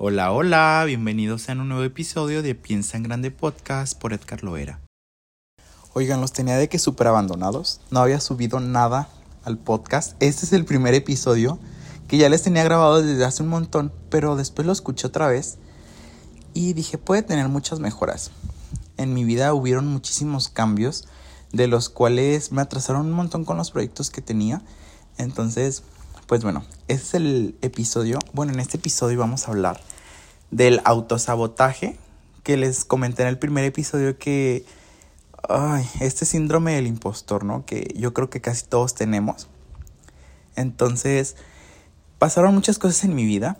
Hola, hola, bienvenidos a un nuevo episodio de Piensa en Grande Podcast por Edgar Loera. Oigan, los tenía de que súper abandonados, no había subido nada al podcast. Este es el primer episodio que ya les tenía grabado desde hace un montón, pero después lo escuché otra vez y dije, puede tener muchas mejoras. En mi vida hubieron muchísimos cambios, de los cuales me atrasaron un montón con los proyectos que tenía. Entonces, pues bueno, este es el episodio. Bueno, en este episodio vamos a hablar del autosabotaje que les comenté en el primer episodio que ay, este síndrome del impostor, ¿no? Que yo creo que casi todos tenemos. Entonces, pasaron muchas cosas en mi vida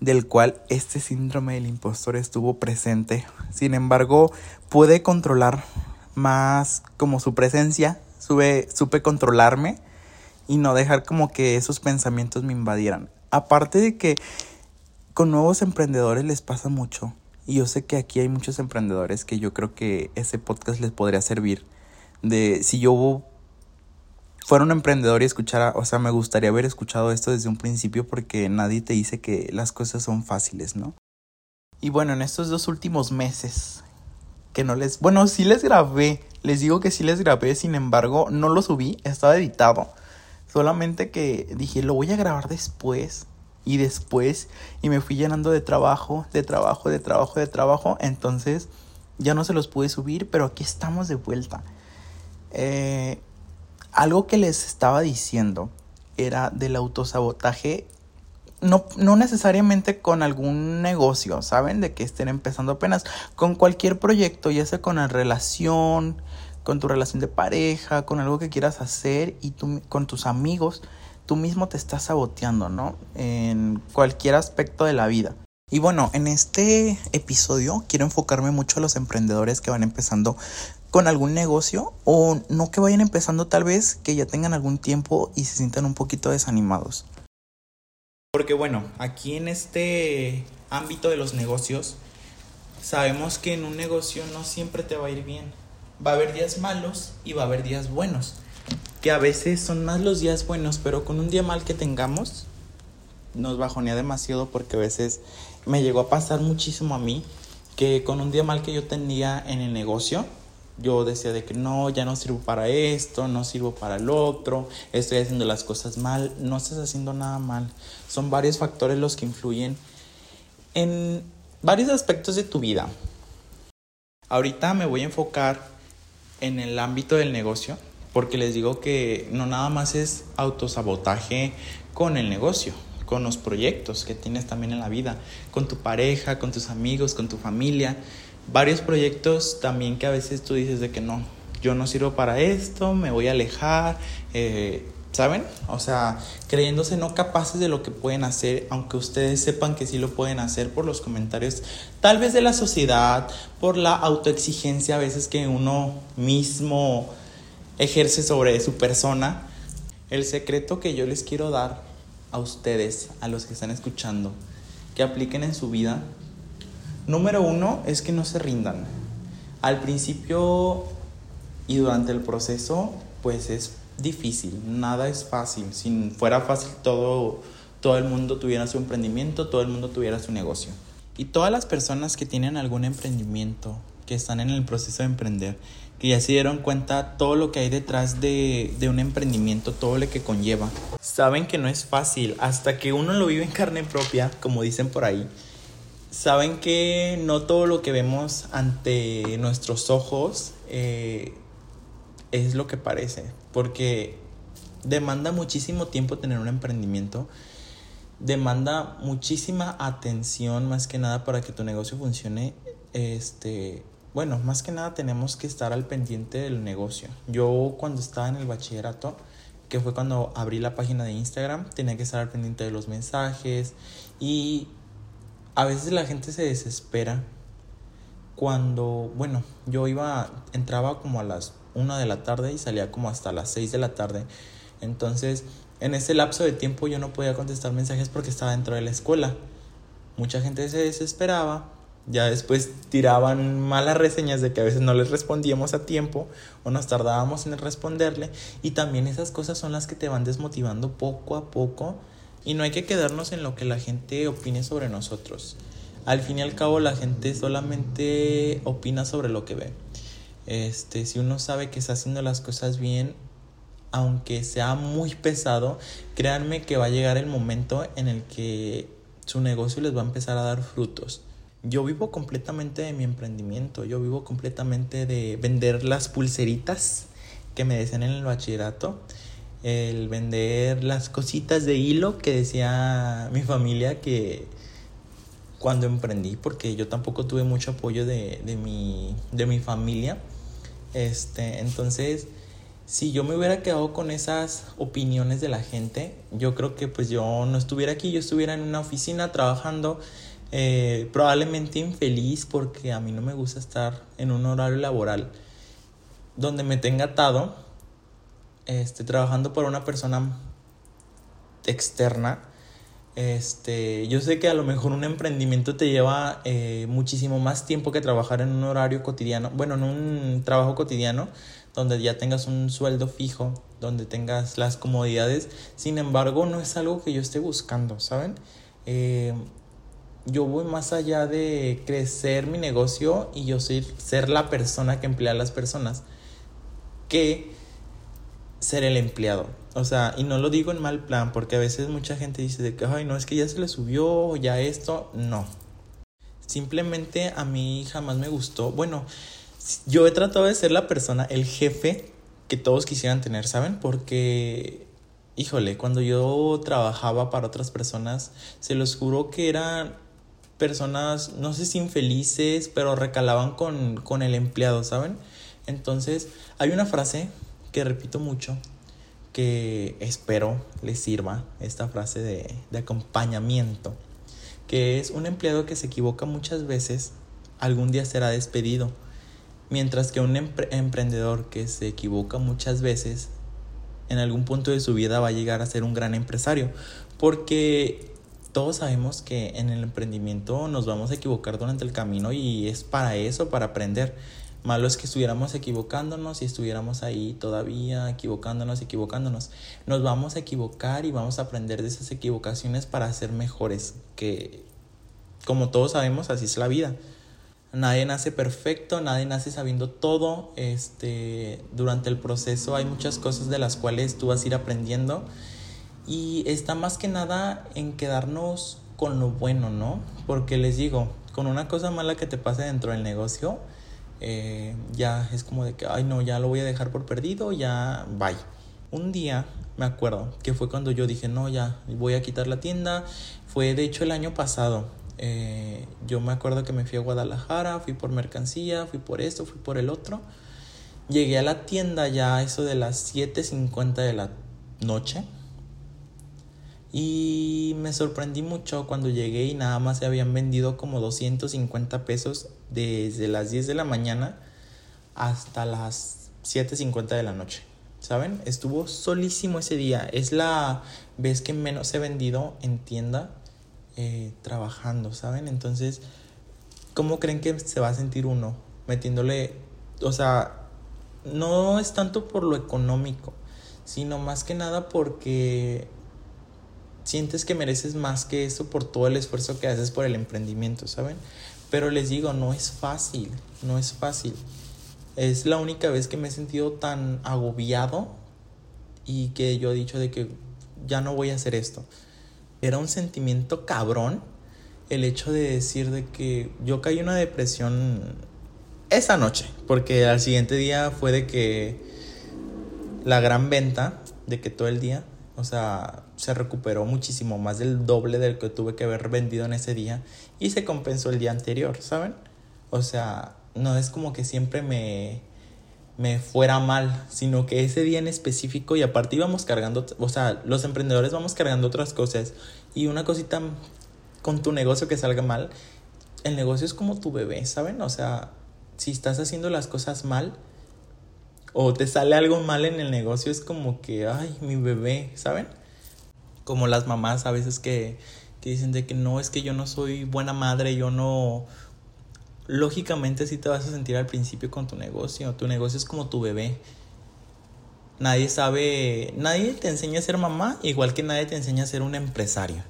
del cual este síndrome del impostor estuvo presente. Sin embargo, pude controlar más como su presencia, supe controlarme y no dejar como que esos pensamientos me invadieran. Aparte de que con nuevos emprendedores les pasa mucho. Y yo sé que aquí hay muchos emprendedores que yo creo que ese podcast les podría servir. De si yo fuera un emprendedor y escuchara, o sea, me gustaría haber escuchado esto desde un principio porque nadie te dice que las cosas son fáciles, ¿no? Y bueno, en estos dos últimos meses que no les, bueno, sí les grabé, les digo que sí les grabé, sin embargo, no lo subí, estaba editado. Solamente que dije, lo voy a grabar después y después y me fui llenando de trabajo, de trabajo, de trabajo, de trabajo. Entonces ya no se los pude subir, pero aquí estamos de vuelta. Eh, algo que les estaba diciendo era del autosabotaje. No, no necesariamente con algún negocio, ¿saben? De que estén empezando apenas. Con cualquier proyecto, ya sea con la relación, con tu relación de pareja, con algo que quieras hacer y tú, con tus amigos, tú mismo te estás saboteando, ¿no? En cualquier aspecto de la vida. Y bueno, en este episodio quiero enfocarme mucho a los emprendedores que van empezando con algún negocio o no que vayan empezando tal vez que ya tengan algún tiempo y se sientan un poquito desanimados. Porque bueno, aquí en este ámbito de los negocios, sabemos que en un negocio no siempre te va a ir bien va a haber días malos y va a haber días buenos. Que a veces son más los días buenos, pero con un día mal que tengamos, nos bajonea demasiado porque a veces me llegó a pasar muchísimo a mí que con un día mal que yo tenía en el negocio, yo decía de que no, ya no sirvo para esto, no sirvo para el otro, estoy haciendo las cosas mal, no estás haciendo nada mal. Son varios factores los que influyen en varios aspectos de tu vida. Ahorita me voy a enfocar en el ámbito del negocio, porque les digo que no nada más es autosabotaje con el negocio, con los proyectos que tienes también en la vida, con tu pareja, con tus amigos, con tu familia. Varios proyectos también que a veces tú dices de que no, yo no sirvo para esto, me voy a alejar, eh, ¿saben? O sea, creyéndose no capaces de lo que pueden hacer, aunque ustedes sepan que sí lo pueden hacer por los comentarios, tal vez de la sociedad, por la autoexigencia a veces que uno mismo ejerce sobre su persona. El secreto que yo les quiero dar a ustedes, a los que están escuchando, que apliquen en su vida, número uno es que no se rindan. Al principio y durante el proceso, pues es difícil, nada es fácil. Si fuera fácil todo, todo el mundo tuviera su emprendimiento, todo el mundo tuviera su negocio. Y todas las personas que tienen algún emprendimiento, que están en el proceso de emprender, que ya se dieron cuenta todo lo que hay detrás de, de un emprendimiento, todo lo que conlleva, saben que no es fácil hasta que uno lo vive en carne propia, como dicen por ahí. Saben que no todo lo que vemos ante nuestros ojos eh, es lo que parece, porque demanda muchísimo tiempo tener un emprendimiento, demanda muchísima atención más que nada para que tu negocio funcione. Este, bueno, más que nada tenemos que estar al pendiente del negocio. Yo cuando estaba en el bachillerato, que fue cuando abrí la página de Instagram, tenía que estar al pendiente de los mensajes y a veces la gente se desespera cuando, bueno, yo iba, entraba como a las una de la tarde y salía como hasta las 6 de la tarde. Entonces, en ese lapso de tiempo yo no podía contestar mensajes porque estaba dentro de la escuela. Mucha gente se desesperaba, ya después tiraban malas reseñas de que a veces no les respondíamos a tiempo o nos tardábamos en responderle y también esas cosas son las que te van desmotivando poco a poco Y no hay que quedarnos en lo que la gente opine sobre nosotros. Al fin y al cabo la gente solamente opina sobre lo que ve. Este, si uno sabe que está haciendo las cosas bien, aunque sea muy pesado, créanme que va a llegar el momento en el que su negocio les va a empezar a dar frutos. Yo vivo completamente de mi emprendimiento, yo vivo completamente de vender las pulseritas que me decían en el bachillerato, el vender las cositas de hilo que decía mi familia que cuando emprendí, porque yo tampoco tuve mucho apoyo de, de, mi, de mi familia. Este, entonces, si yo me hubiera quedado con esas opiniones de la gente, yo creo que pues yo no estuviera aquí, yo estuviera en una oficina trabajando, eh, probablemente infeliz porque a mí no me gusta estar en un horario laboral donde me tenga atado, este, trabajando por una persona externa este, yo sé que a lo mejor un emprendimiento te lleva eh, muchísimo más tiempo que trabajar en un horario cotidiano, bueno, en un trabajo cotidiano, donde ya tengas un sueldo fijo, donde tengas las comodidades. Sin embargo, no es algo que yo esté buscando, ¿saben? Eh, yo voy más allá de crecer mi negocio y yo ser, ser la persona que emplea a las personas que ser el empleado. O sea, y no lo digo en mal plan, porque a veces mucha gente dice de que, ay, no, es que ya se le subió, ya esto, no. Simplemente a mí jamás me gustó. Bueno, yo he tratado de ser la persona, el jefe que todos quisieran tener, ¿saben? Porque, híjole, cuando yo trabajaba para otras personas, se los juro que eran personas, no sé si infelices, pero recalaban con, con el empleado, ¿saben? Entonces, hay una frase que repito mucho que espero les sirva esta frase de, acompañamiento, que es un empleado que se equivoca muchas veces, algún día será despedido, mientras que un emprendedor que se equivoca muchas veces, en algún punto de su vida va a llegar a ser un gran empresario, porque todos sabemos que en el emprendimiento nos vamos a equivocar durante el camino y es para eso, para aprender. Malo es que estuviéramos equivocándonos y estuviéramos ahí todavía equivocándonos, equivocándonos. Nos vamos a equivocar y vamos a aprender de esas equivocaciones para ser mejores, que como todos sabemos, así es la vida. Nadie nace perfecto, nadie nace sabiendo todo. Este, durante el proceso hay muchas cosas de las cuales tú vas a ir aprendiendo y está más que nada en quedarnos con lo bueno, ¿no? Porque les digo, con una cosa mala que te pase dentro del negocio, eh, ya es como de que, ay no, ya lo voy a dejar por perdido, ya, bye. Un día me acuerdo que fue cuando yo dije, no, ya, voy a quitar la tienda. Fue de hecho el año pasado. Eh, yo me acuerdo que me fui a Guadalajara, fui por mercancía, fui por esto, fui por el otro. Llegué a la tienda ya eso de las 7.50 de la noche. Y me sorprendí mucho cuando llegué y nada más se habían vendido como 250 pesos desde las 10 de la mañana hasta las 7.50 de la noche. ¿Saben? Estuvo solísimo ese día. Es la vez que menos he vendido en tienda eh, trabajando, ¿saben? Entonces, ¿cómo creen que se va a sentir uno metiéndole, o sea, no es tanto por lo económico, sino más que nada porque sientes que mereces más que eso por todo el esfuerzo que haces por el emprendimiento, ¿saben? Pero les digo, no es fácil, no es fácil. Es la única vez que me he sentido tan agobiado y que yo he dicho de que ya no voy a hacer esto. Era un sentimiento cabrón el hecho de decir de que yo caí en una depresión esa noche, porque al siguiente día fue de que la gran venta, de que todo el día o sea, se recuperó muchísimo más del doble del que tuve que haber vendido en ese día y se compensó el día anterior, ¿saben? O sea, no es como que siempre me, me fuera mal, sino que ese día en específico y aparte íbamos cargando, o sea, los emprendedores vamos cargando otras cosas y una cosita con tu negocio que salga mal, el negocio es como tu bebé, ¿saben? O sea, si estás haciendo las cosas mal, o te sale algo mal en el negocio, es como que, ay, mi bebé, ¿saben? Como las mamás a veces que, que dicen de que no, es que yo no soy buena madre, yo no... Lógicamente sí te vas a sentir al principio con tu negocio, tu negocio es como tu bebé. Nadie sabe, nadie te enseña a ser mamá, igual que nadie te enseña a ser un empresario.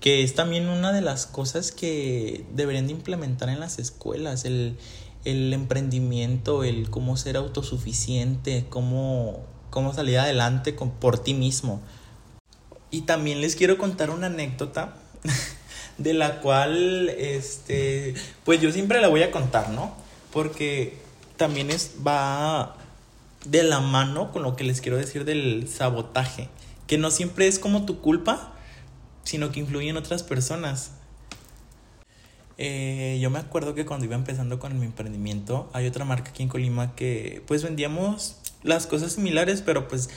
Que es también una de las cosas que deberían de implementar en las escuelas, el, el emprendimiento, el cómo ser autosuficiente, cómo, cómo salir adelante con, por ti mismo. Y también les quiero contar una anécdota de la cual, este, pues yo siempre la voy a contar, ¿no? Porque también es, va de la mano con lo que les quiero decir del sabotaje, que no siempre es como tu culpa, sino que influye en otras personas. Eh, yo me acuerdo que cuando iba empezando con mi emprendimiento, hay otra marca aquí en Colima que pues vendíamos las cosas similares, pero pues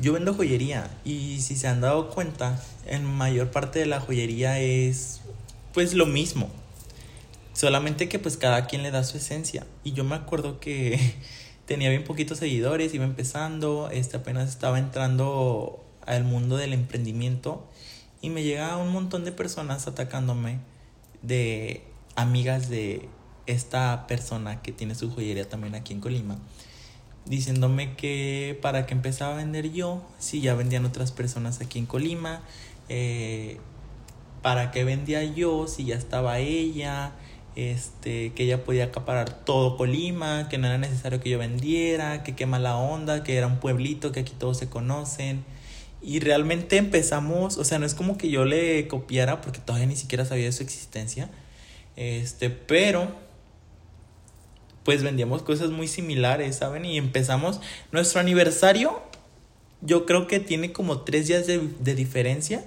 yo vendo joyería y si se han dado cuenta, en mayor parte de la joyería es pues lo mismo. Solamente que pues cada quien le da su esencia. Y yo me acuerdo que tenía bien poquitos seguidores, iba empezando, este apenas estaba entrando al mundo del emprendimiento y me llega un montón de personas atacándome de amigas de esta persona que tiene su joyería también aquí en Colima diciéndome que para que empezaba a vender yo, si ya vendían otras personas aquí en Colima, eh, para qué vendía yo, si ya estaba ella, este, que ella podía acaparar todo Colima, que no era necesario que yo vendiera, que qué mala onda, que era un pueblito, que aquí todos se conocen. Y realmente empezamos, o sea, no es como que yo le copiara porque todavía ni siquiera sabía de su existencia. Este, pero pues vendíamos cosas muy similares, ¿saben? Y empezamos nuestro aniversario, yo creo que tiene como tres días de, diferencia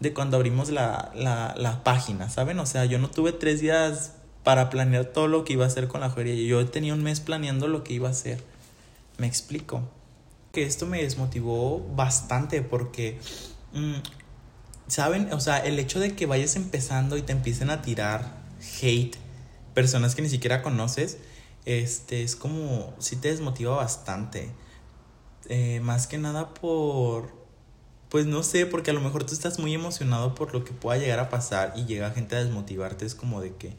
de cuando abrimos la, la, la, página, ¿saben? O sea, yo no tuve tres días para planear todo lo que iba a hacer con la joyería. Yo tenía un mes planeando lo que iba a hacer. Me explico que esto me desmotivó bastante porque, mm, ¿saben? O sea, el hecho de que vayas empezando y te empiecen a tirar hate, personas que ni siquiera conoces, este, es como, sí te desmotiva bastante. Eh, más que nada por, pues no sé, porque a lo mejor tú estás muy emocionado por lo que pueda llegar a pasar y llega gente a desmotivarte, es como de que,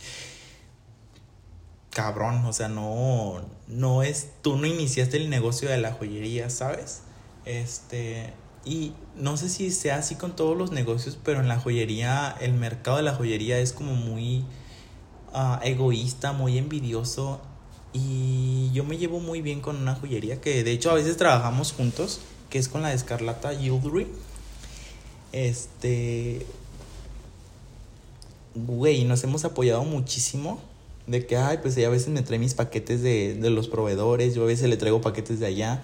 cabrón, o sea, no, no es, tú no iniciaste el negocio de la joyería, ¿sabes? Este, y no sé si sea así con todos los negocios, pero en la joyería, el mercado de la joyería es como muy ah, egoísta, muy envidioso. Y yo me llevo muy bien con una joyería que de hecho a veces trabajamos juntos, que es con la de Escarlata Jewelry. Este, güey, nos hemos apoyado muchísimo de que, ay, pues ella a veces me trae mis paquetes de, de los proveedores, yo a veces le traigo paquetes de allá.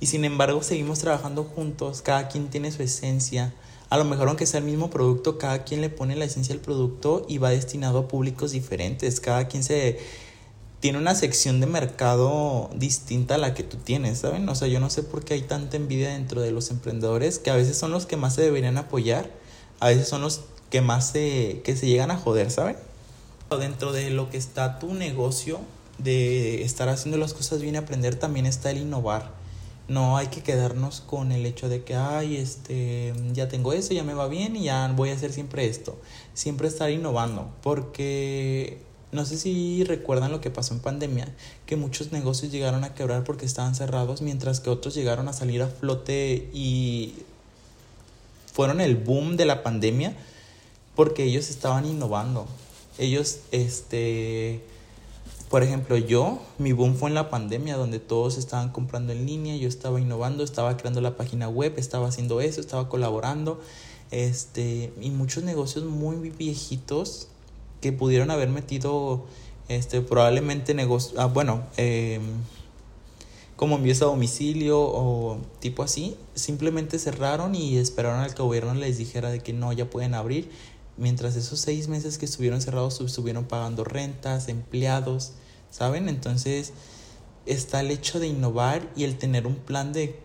Y sin embargo seguimos trabajando juntos, cada quien tiene su esencia. A lo mejor aunque sea el mismo producto, cada quien le pone la esencia al producto y va destinado a públicos diferentes. Cada quien se tiene una sección de mercado distinta a la que tú tienes, ¿saben? O sea, yo no sé por qué hay tanta envidia dentro de los emprendedores que a veces son los que más se deberían apoyar, a veces son los que más se, que se llegan a joder, ¿saben? Dentro de lo que está tu negocio, de estar haciendo las cosas bien y aprender, también está el innovar. No hay que quedarnos con el hecho de que, ay, este, ya tengo eso, ya me va bien y ya voy a hacer siempre esto. Siempre estar innovando, porque no sé si recuerdan lo que pasó en pandemia, que muchos negocios llegaron a quebrar porque estaban cerrados, mientras que otros llegaron a salir a flote y fueron el boom de la pandemia porque ellos estaban innovando. Ellos, este, por ejemplo, yo, mi boom fue en la pandemia, donde todos estaban comprando en línea, yo estaba innovando, estaba creando la página web, estaba haciendo eso, estaba colaborando, este, y muchos negocios muy viejitos que pudieron haber metido, este, probablemente negocios, ah, bueno, eh, como envíos a domicilio o tipo así, simplemente cerraron y esperaron al que gobierno les dijera de que no, ya pueden abrir mientras esos seis meses que estuvieron cerrados estuvieron pagando rentas, empleados, ¿saben? Entonces está el hecho de innovar y el tener un plan de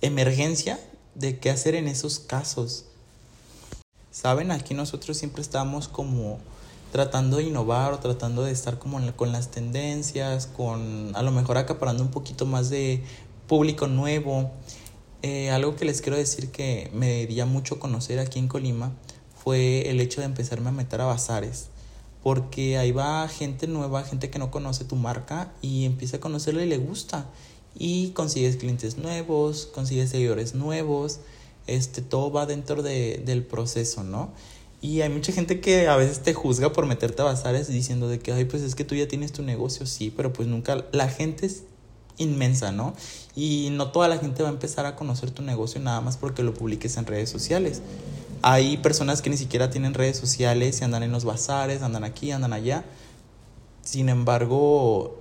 emergencia de qué hacer en esos casos. ¿Saben? Aquí nosotros siempre estamos como tratando de innovar o tratando de estar como con las tendencias, con a lo mejor acaparando un poquito más de público nuevo. Eh, algo que les quiero decir que me dio mucho conocer aquí en Colima fue el hecho de empezarme a meter a bazares. Porque ahí va gente nueva, gente que no conoce tu marca y empieza a conocerla y le gusta. y consigues clientes nuevos, consigues seguidores nuevos, este, todo va dentro de, del proceso, ¿no? Y hay mucha gente que a veces te juzga por meterte a bazares diciendo de que, ay, pues es que tú ya tienes tu negocio, sí, pero pues nunca, la gente es inmensa, ¿no? Y no toda la gente va a empezar a conocer tu negocio nada más porque lo publiques en redes sociales. Hay personas que ni siquiera tienen redes sociales y andan en los bazares, andan aquí, andan allá. Sin embargo,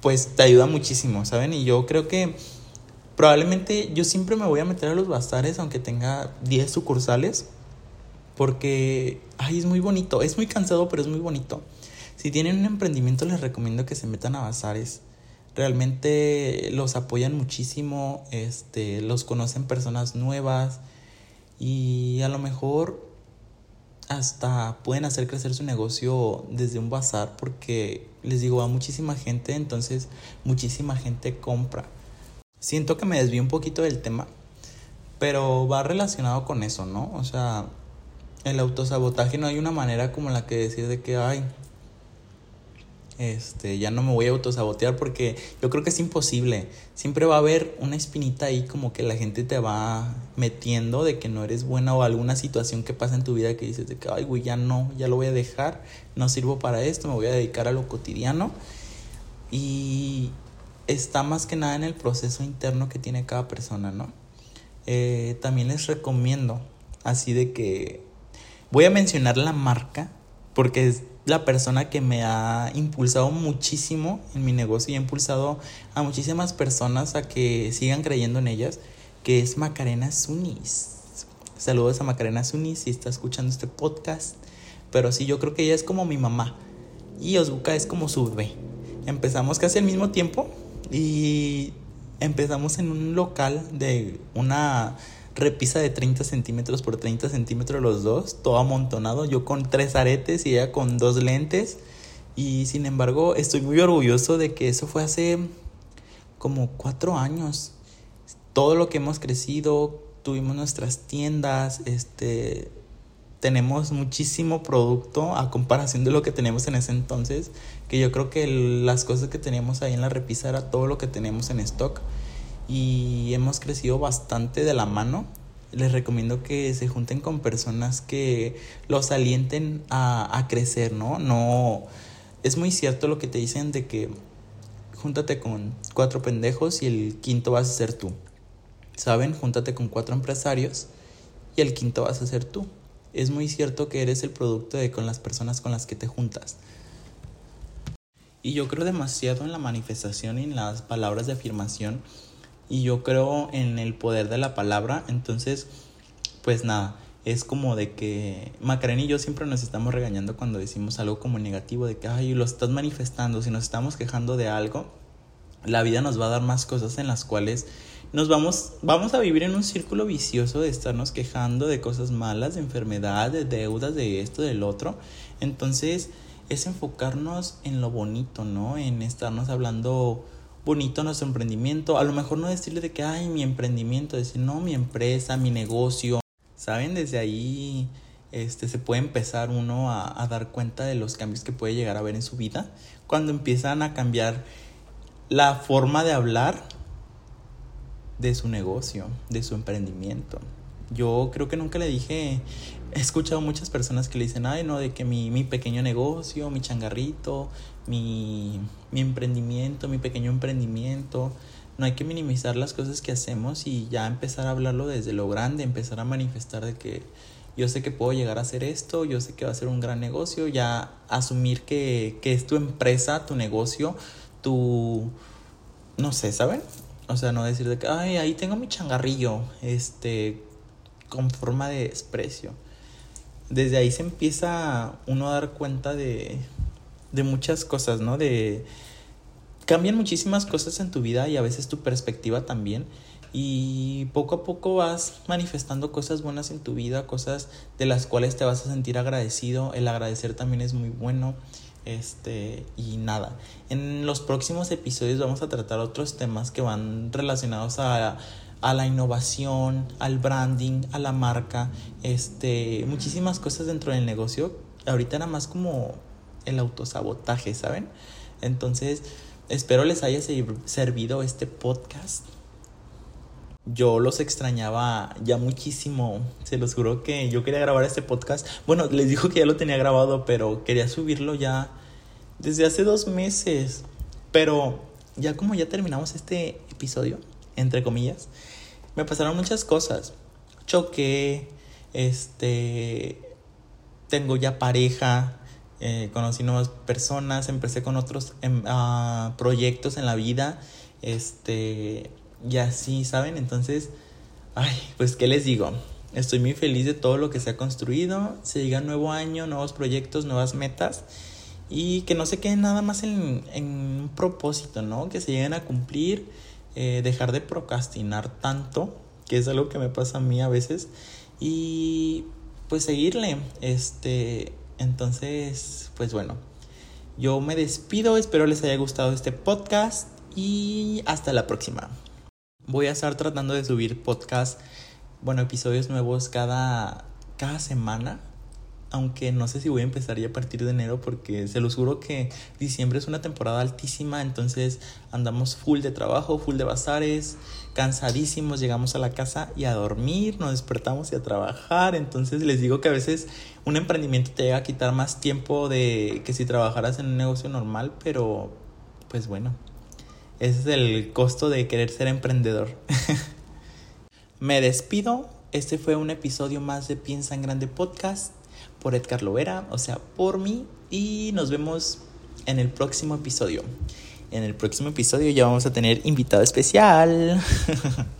pues te ayuda muchísimo, ¿saben? Y yo creo que probablemente yo siempre me voy a meter a los bazares aunque tenga 10 sucursales porque, ay, es muy bonito, es muy cansado, pero es muy bonito. Si tienen un emprendimiento, les recomiendo que se metan a bazares. Realmente los apoyan muchísimo, este, los conocen personas nuevas y a lo mejor hasta pueden hacer crecer su negocio desde un bazar porque les digo, a muchísima gente, entonces muchísima gente compra. Siento que me desvío un poquito del tema, pero va relacionado con eso, ¿no? O sea, el autosabotaje no hay una manera como la que decir de que, ay, este, ya no me voy a autosabotear porque yo creo que es imposible. Siempre va a haber una espinita ahí como que la gente te va metiendo de que no eres buena o alguna situación que pasa en tu vida que dices de que, ay, güey, ya no, ya lo voy a dejar, no sirvo para esto, me voy a dedicar a lo cotidiano. Y está más que nada en el proceso interno que tiene cada persona, ¿no? Eh, también les recomiendo así de que Voy a mencionar la marca porque es la persona que me ha impulsado muchísimo en mi negocio y ha impulsado a muchísimas personas a que sigan creyendo en ellas, que es Macarena Sunis. Saludos a Macarena Sunis si está escuchando este podcast. Pero sí, yo creo que ella es como mi mamá y Osbuka es como su bebé. Empezamos casi al mismo tiempo y empezamos en un local de una repisa de 30 centímetros por 30 centímetros los dos, todo amontonado, yo con tres aretes y ella con dos lentes. Y sin embargo, estoy muy orgulloso de que eso fue hace como cuatro años. Todo lo que hemos crecido, tuvimos nuestras tiendas, este, tenemos muchísimo producto a comparación de lo que tenemos en ese entonces, que yo creo que las cosas que teníamos ahí en la repisa era todo lo que tenemos en stock y hemos crecido bastante de la mano. Les recomiendo que se junten con personas que los alienten a, a crecer, ¿no? No, es muy cierto lo que te dicen de que júntate con cuatro pendejos y el quinto vas a ser tú. ¿Saben? Júntate con cuatro empresarios y el quinto vas a ser tú. Es muy cierto que eres el producto de con las personas con las que te juntas. Y yo creo demasiado en la manifestación y en las palabras de afirmación y yo creo en el poder de la palabra, entonces, pues nada, es como de que Macarena y yo siempre nos estamos regañando cuando decimos algo como negativo, de que, ay, lo estás manifestando, si nos estamos quejando de algo, la vida nos va a dar más cosas en las cuales nos vamos, vamos a vivir en un círculo vicioso de estarnos quejando de cosas malas, de enfermedades, de deudas, de esto, del otro. Entonces, es enfocarnos en lo bonito, ¿no? En estarnos hablando bonito nuestro emprendimiento. A lo mejor no decirle de que, ay, mi emprendimiento, decir, no, mi empresa, mi negocio. ¿Saben? Desde ahí este, se puede empezar uno a, a dar cuenta de los cambios que puede llegar a ver en su vida. Cuando empiezan a cambiar la forma de hablar de su negocio, de su emprendimiento. Yo creo que nunca le dije, he escuchado muchas personas que le dicen, ay, no, de que mi, mi pequeño negocio, mi changarrito, mi, mi emprendimiento, mi pequeño emprendimiento. No hay que minimizar las cosas que hacemos y ya empezar a hablarlo desde lo grande, empezar a manifestar de que yo sé que puedo llegar a hacer esto, yo sé que va a ser un gran negocio, ya asumir que, que es tu empresa, tu negocio, tu... no sé, ¿saben? O sea, no decir de que, ay, ahí tengo mi changarrillo, este, con forma de desprecio. Desde ahí se empieza uno a dar cuenta de, de muchas cosas, ¿no? De cambian muchísimas cosas en tu vida y a veces tu perspectiva también y poco a poco vas manifestando cosas buenas en tu vida, cosas de las cuales te vas a sentir agradecido. El agradecer también es muy bueno. Este, y nada. En los próximos episodios vamos a tratar otros temas que van relacionados a, a la innovación, al branding, a la marca, este, muchísimas cosas dentro del negocio. Ahorita nada más como el autosabotaje, ¿saben? Entonces, espero les haya servido este podcast. Yo los extrañaba ya muchísimo. Se los juro que yo quería grabar este podcast. Bueno, les dijo que ya lo tenía grabado, pero quería subirlo ya desde hace dos meses. Pero ya como ya terminamos este episodio, entre comillas, me pasaron muchas cosas. Choqué, este, tengo ya pareja, eh, conocí nuevas personas, empecé con otros em, ah, proyectos en la vida, este, y así, ¿saben? Entonces, ay, pues, ¿qué les digo? Estoy muy feliz de todo lo que se ha construido, se llega nuevo año, nuevos proyectos, nuevas metas, y que no se queden nada más en, en un propósito, ¿no? Que se lleguen a cumplir, eh, dejar de procrastinar tanto, que es algo que me pasa a mí a veces, y pues seguirle, este, entonces, pues bueno, yo me despido, espero les haya gustado este podcast y hasta la próxima. Voy a estar tratando de subir podcast, bueno, episodios nuevos cada, cada semana aunque no sé si voy a empezar ya a partir de enero porque se los juro que diciembre es una temporada altísima, entonces andamos full de trabajo, full de bazares, cansadísimos, llegamos a la casa y a dormir, nos despertamos y a trabajar, entonces les digo que a veces un emprendimiento te llega a quitar más tiempo de que si trabajaras en un negocio normal, pero pues bueno, ese es el costo de querer ser emprendedor. Me despido, este fue un episodio más de Piensa en Grande Podcast por Edgar Lovera, o sea, por mí. Y nos vemos en el próximo episodio. En el próximo episodio ya vamos a tener invitado especial.